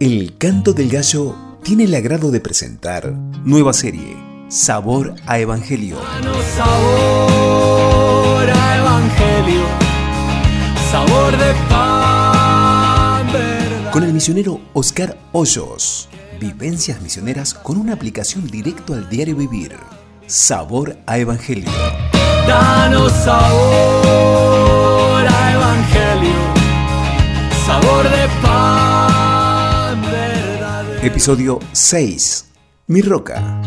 El canto del gallo tiene el agrado de presentar nueva serie, Sabor a Evangelio. Sabor a Evangelio, sabor de pan, verdad. Con el misionero Oscar Hoyos. Vivencias misioneras con una aplicación directo al diario vivir. Sabor a Evangelio. Danos sabor a Evangelio, sabor de pan. Episodio 6. Mi roca.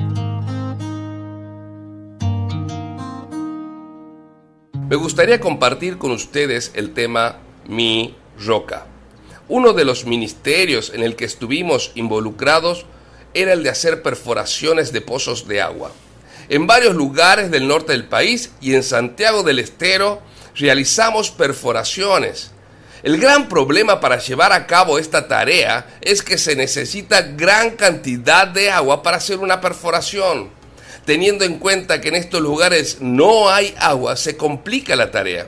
Me gustaría compartir con ustedes el tema Mi Roca. Uno de los ministerios en el que estuvimos involucrados era el de hacer perforaciones de pozos de agua. En varios lugares del norte del país y en Santiago del Estero realizamos perforaciones. El gran problema para llevar a cabo esta tarea es que se necesita gran cantidad de agua para hacer una perforación. Teniendo en cuenta que en estos lugares no hay agua, se complica la tarea.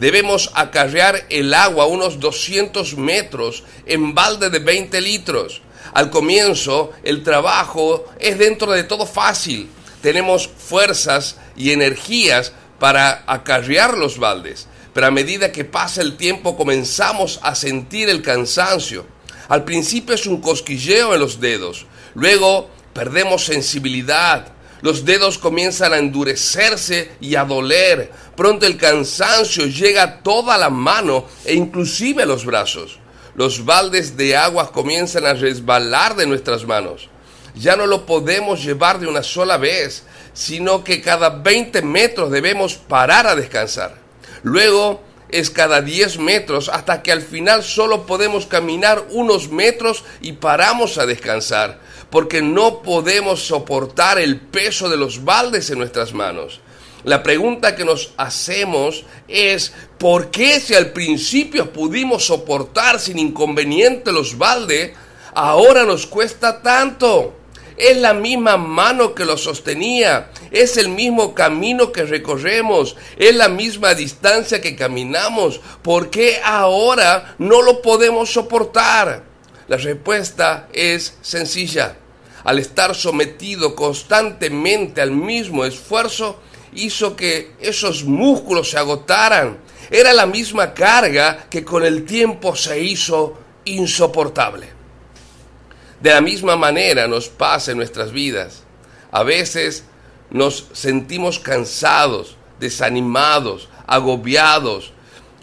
Debemos acarrear el agua unos 200 metros en balde de 20 litros. Al comienzo, el trabajo es dentro de todo fácil. Tenemos fuerzas y energías para acarrear los baldes, pero a medida que pasa el tiempo comenzamos a sentir el cansancio. Al principio es un cosquilleo en los dedos, luego perdemos sensibilidad, los dedos comienzan a endurecerse y a doler. Pronto el cansancio llega a toda la mano e inclusive a los brazos. Los baldes de agua comienzan a resbalar de nuestras manos. Ya no lo podemos llevar de una sola vez, sino que cada 20 metros debemos parar a descansar. Luego es cada 10 metros hasta que al final solo podemos caminar unos metros y paramos a descansar, porque no podemos soportar el peso de los baldes en nuestras manos. La pregunta que nos hacemos es, ¿por qué si al principio pudimos soportar sin inconveniente los baldes, ahora nos cuesta tanto? Es la misma mano que lo sostenía, es el mismo camino que recorremos, es la misma distancia que caminamos. ¿Por qué ahora no lo podemos soportar? La respuesta es sencilla. Al estar sometido constantemente al mismo esfuerzo, hizo que esos músculos se agotaran. Era la misma carga que con el tiempo se hizo insoportable. De la misma manera nos pasa en nuestras vidas. A veces nos sentimos cansados, desanimados, agobiados,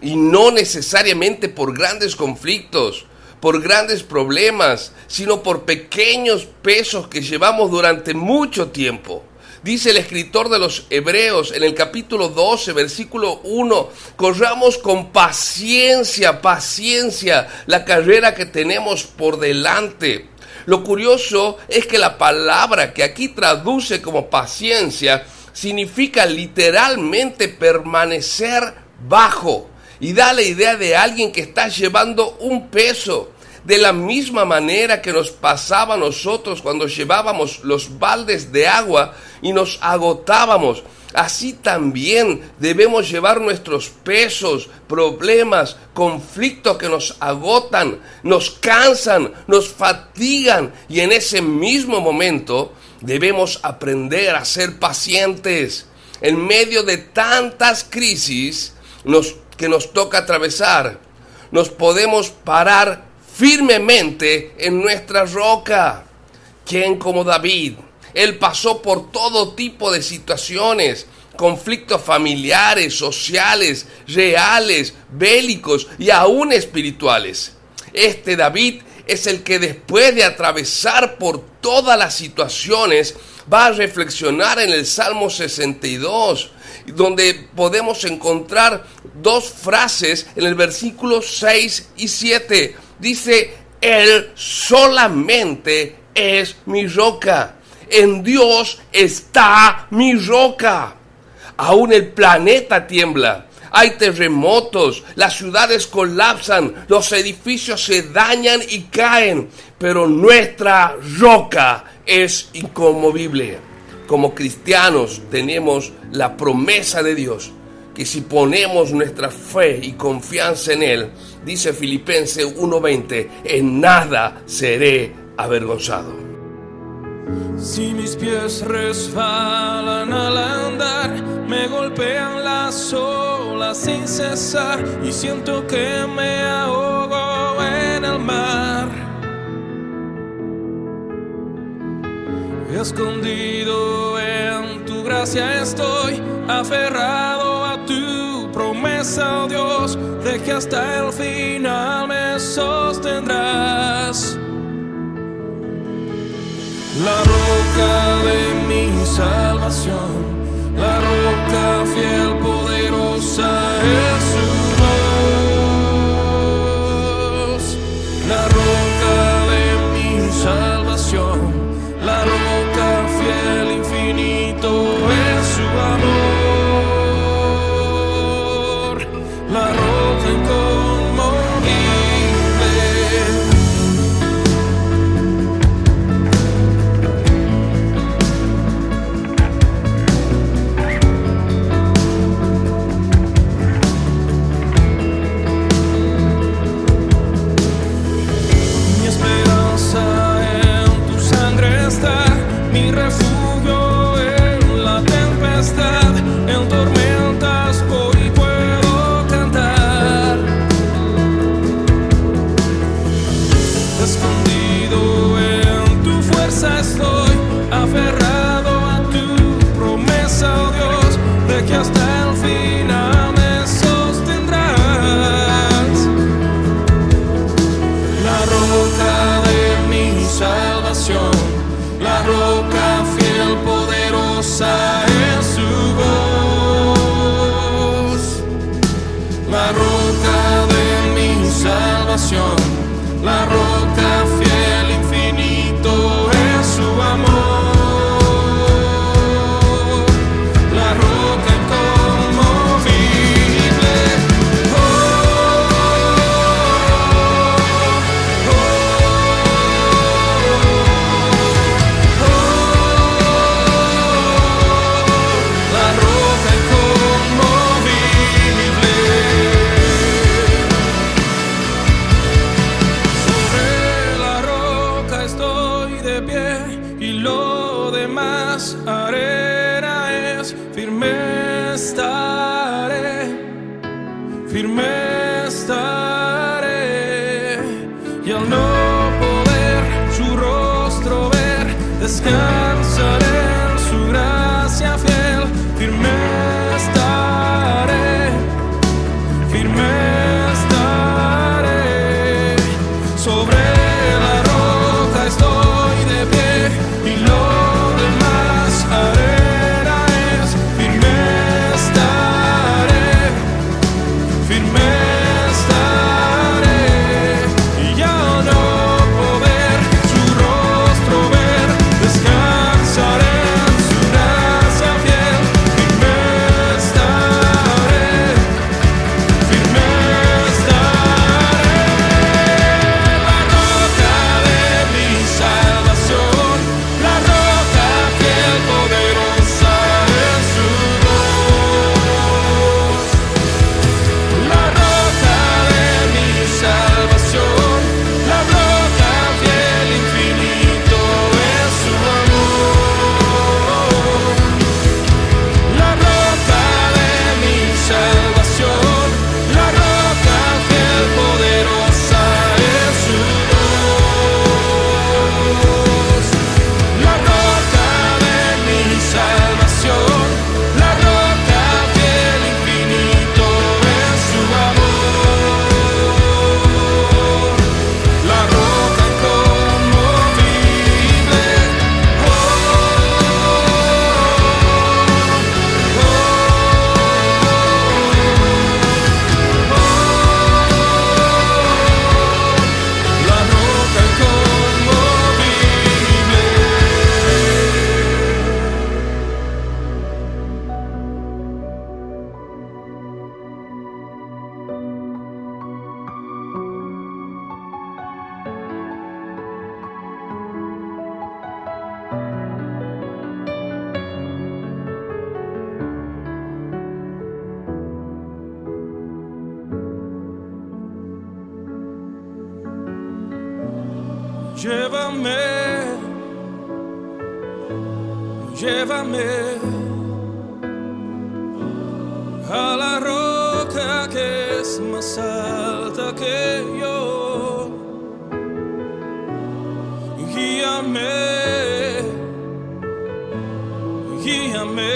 y no necesariamente por grandes conflictos, por grandes problemas, sino por pequeños pesos que llevamos durante mucho tiempo. Dice el escritor de los Hebreos en el capítulo 12, versículo 1, corramos con paciencia, paciencia la carrera que tenemos por delante. Lo curioso es que la palabra que aquí traduce como paciencia significa literalmente permanecer bajo y da la idea de alguien que está llevando un peso. De la misma manera que nos pasaba a nosotros cuando llevábamos los baldes de agua y nos agotábamos. Así también debemos llevar nuestros pesos, problemas, conflictos que nos agotan, nos cansan, nos fatigan y en ese mismo momento debemos aprender a ser pacientes. En medio de tantas crisis nos, que nos toca atravesar, nos podemos parar firmemente en nuestra roca. ¿Quién como David? Él pasó por todo tipo de situaciones, conflictos familiares, sociales, reales, bélicos y aún espirituales. Este David es el que después de atravesar por todas las situaciones va a reflexionar en el Salmo 62, donde podemos encontrar dos frases en el versículo 6 y 7. Dice, Él solamente es mi roca. En Dios está mi roca. Aún el planeta tiembla. Hay terremotos, las ciudades colapsan, los edificios se dañan y caen, pero nuestra roca es inconmovible. Como cristianos tenemos la promesa de Dios que si ponemos nuestra fe y confianza en Él, dice Filipenses 1:20, en nada seré avergonzado. Si mis pies resbalan al andar, me golpean las olas sin cesar y siento que me ahogo en el mar. Escondido en tu gracia estoy, aferrado promesa, Dios, de que hasta el final me sostendrás. La roca de mi salvación, la roca fiel, poderosa es su voz. La roca de mi salvación, la roca fiel, infinito firme estaré, firme estaré y al no poder su rostro ver descansaré su gracia fiel, firme estaré firme estaré. Sobre llévame, llévame a la roca que es más alta que yo. Guíame, guíame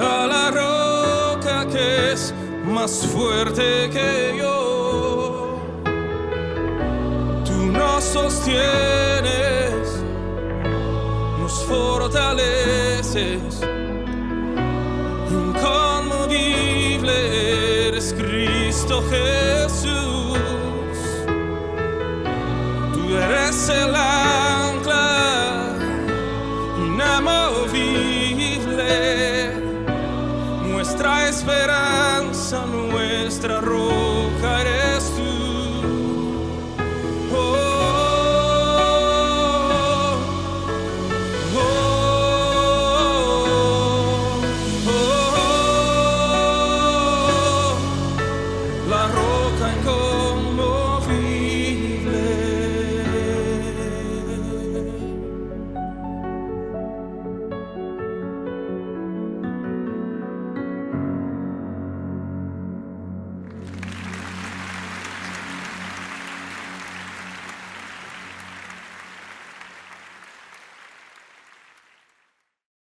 a la roca que es más fuerte que yo. Nos sostienes, nos fortaleces. Inconmovible eres Cristo Jesús. Tú eres el ancla inamovible, nuestra esperanza, nuestra roca